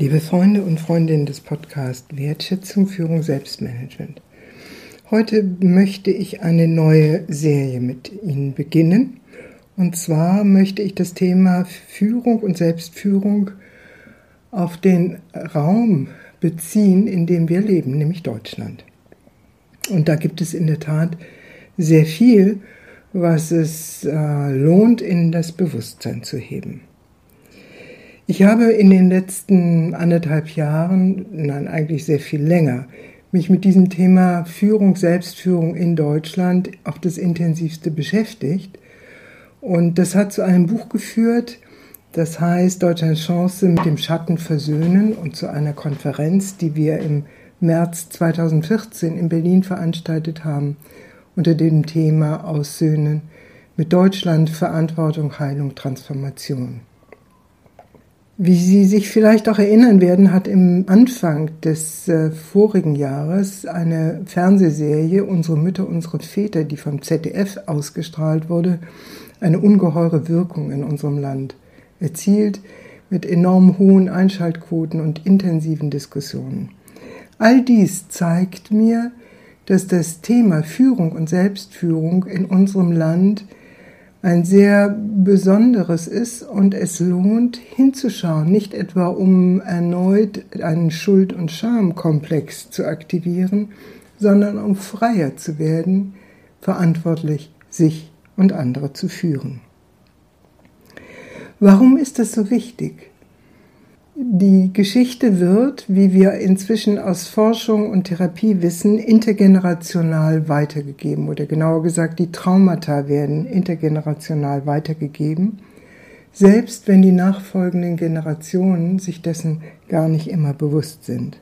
Liebe Freunde und Freundinnen des Podcasts Wertschätzung, Führung, Selbstmanagement. Heute möchte ich eine neue Serie mit Ihnen beginnen. Und zwar möchte ich das Thema Führung und Selbstführung auf den Raum beziehen, in dem wir leben, nämlich Deutschland. Und da gibt es in der Tat sehr viel, was es äh, lohnt, in das Bewusstsein zu heben. Ich habe in den letzten anderthalb Jahren, nein, eigentlich sehr viel länger, mich mit diesem Thema Führung, Selbstführung in Deutschland auf das intensivste beschäftigt. Und das hat zu einem Buch geführt, das heißt Deutschlands Chance mit dem Schatten versöhnen und zu einer Konferenz, die wir im März 2014 in Berlin veranstaltet haben, unter dem Thema Aussöhnen mit Deutschland Verantwortung, Heilung, Transformation. Wie Sie sich vielleicht auch erinnern werden, hat im Anfang des äh, vorigen Jahres eine Fernsehserie Unsere Mütter, unsere Väter, die vom ZDF ausgestrahlt wurde, eine ungeheure Wirkung in unserem Land erzielt mit enorm hohen Einschaltquoten und intensiven Diskussionen. All dies zeigt mir, dass das Thema Führung und Selbstführung in unserem Land ein sehr besonderes ist und es lohnt hinzuschauen, nicht etwa um erneut einen Schuld- und Schamkomplex zu aktivieren, sondern um freier zu werden, verantwortlich sich und andere zu führen. Warum ist das so wichtig? Die Geschichte wird, wie wir inzwischen aus Forschung und Therapie wissen, intergenerational weitergegeben oder genauer gesagt, die Traumata werden intergenerational weitergegeben, selbst wenn die nachfolgenden Generationen sich dessen gar nicht immer bewusst sind.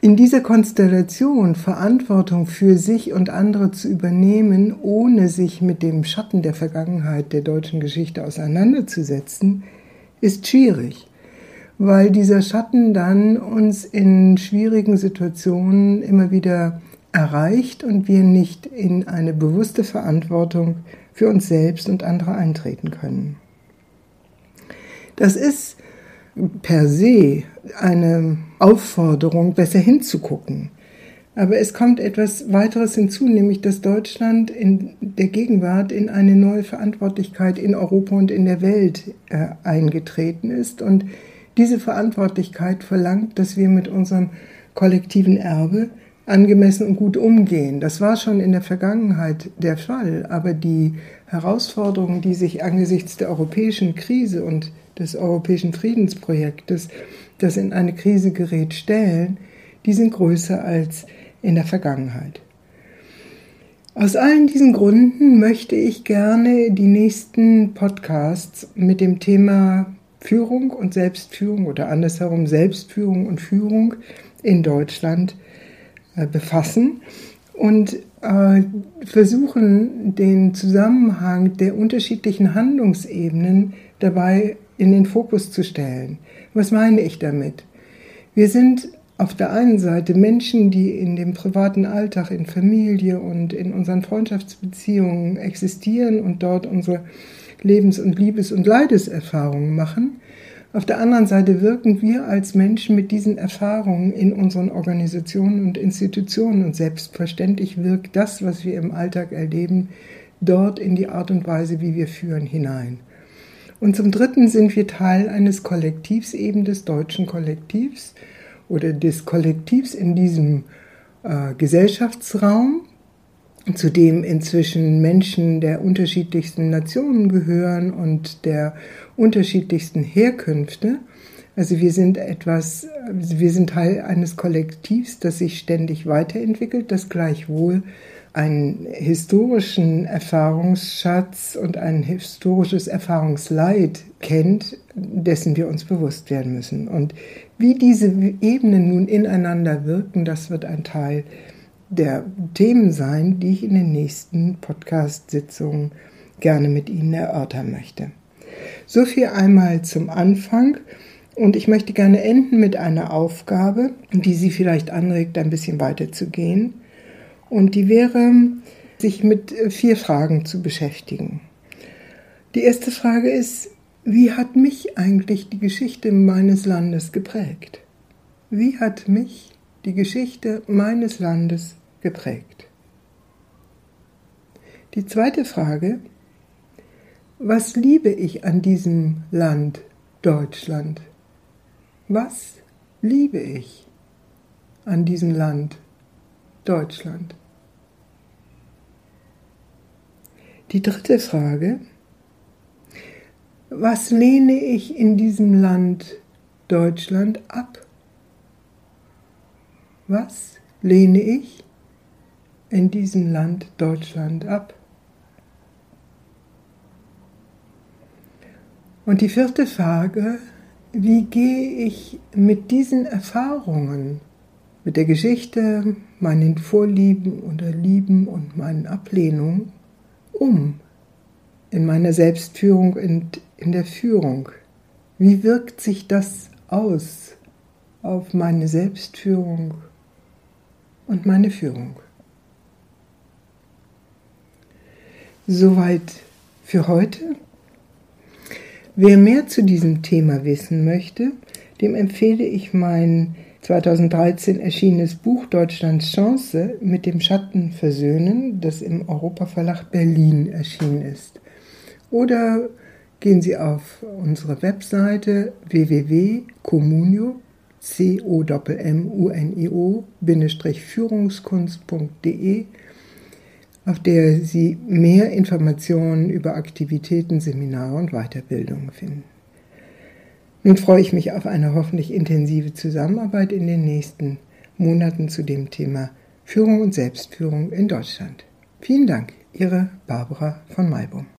In dieser Konstellation Verantwortung für sich und andere zu übernehmen, ohne sich mit dem Schatten der Vergangenheit der deutschen Geschichte auseinanderzusetzen, ist schwierig weil dieser Schatten dann uns in schwierigen Situationen immer wieder erreicht und wir nicht in eine bewusste Verantwortung für uns selbst und andere eintreten können. Das ist per se eine Aufforderung, besser hinzugucken. Aber es kommt etwas weiteres hinzu, nämlich dass Deutschland in der Gegenwart in eine neue Verantwortlichkeit in Europa und in der Welt äh, eingetreten ist und diese Verantwortlichkeit verlangt, dass wir mit unserem kollektiven Erbe angemessen und gut umgehen. Das war schon in der Vergangenheit der Fall, aber die Herausforderungen, die sich angesichts der europäischen Krise und des europäischen Friedensprojektes, das in eine Krise gerät, stellen, die sind größer als in der Vergangenheit. Aus allen diesen Gründen möchte ich gerne die nächsten Podcasts mit dem Thema Führung und Selbstführung oder andersherum Selbstführung und Führung in Deutschland äh, befassen und äh, versuchen, den Zusammenhang der unterschiedlichen Handlungsebenen dabei in den Fokus zu stellen. Was meine ich damit? Wir sind auf der einen Seite Menschen, die in dem privaten Alltag, in Familie und in unseren Freundschaftsbeziehungen existieren und dort unsere Lebens- und Liebes- und Leideserfahrungen machen. Auf der anderen Seite wirken wir als Menschen mit diesen Erfahrungen in unseren Organisationen und Institutionen und selbstverständlich wirkt das, was wir im Alltag erleben, dort in die Art und Weise, wie wir führen, hinein. Und zum Dritten sind wir Teil eines Kollektivs, eben des deutschen Kollektivs oder des Kollektivs in diesem äh, Gesellschaftsraum, zu dem inzwischen Menschen der unterschiedlichsten Nationen gehören und der unterschiedlichsten Herkünfte. Also wir sind etwas, wir sind Teil eines Kollektivs, das sich ständig weiterentwickelt, das gleichwohl einen historischen Erfahrungsschatz und ein historisches Erfahrungsleid kennt, dessen wir uns bewusst werden müssen. Und wie diese Ebenen nun ineinander wirken, das wird ein Teil der Themen sein, die ich in den nächsten Podcast-Sitzungen gerne mit Ihnen erörtern möchte. So viel einmal zum Anfang. Und ich möchte gerne enden mit einer Aufgabe, die Sie vielleicht anregt, ein bisschen weiter zu gehen. Und die wäre, sich mit vier Fragen zu beschäftigen. Die erste Frage ist, wie hat mich eigentlich die Geschichte meines Landes geprägt? Wie hat mich die Geschichte meines Landes geprägt? Die zweite Frage, was liebe ich an diesem Land Deutschland? Was liebe ich an diesem Land Deutschland? Die dritte Frage, was lehne ich in diesem Land Deutschland ab? Was lehne ich in diesem Land Deutschland ab? Und die vierte Frage, wie gehe ich mit diesen Erfahrungen, mit der Geschichte, meinen Vorlieben oder Lieben und meinen Ablehnungen um in meiner Selbstführung und in der Führung? Wie wirkt sich das aus auf meine Selbstführung und meine Führung? Soweit für heute. Wer mehr zu diesem Thema wissen möchte, dem empfehle ich mein 2013 erschienenes Buch Deutschlands Chance mit dem Schatten versöhnen, das im Europaverlag Berlin erschienen ist. Oder gehen Sie auf unsere Webseite www.communio c o m u n i o führungskunst.de auf der Sie mehr Informationen über Aktivitäten, Seminare und Weiterbildungen finden. Nun freue ich mich auf eine hoffentlich intensive Zusammenarbeit in den nächsten Monaten zu dem Thema Führung und Selbstführung in Deutschland. Vielen Dank, Ihre Barbara von Maibum.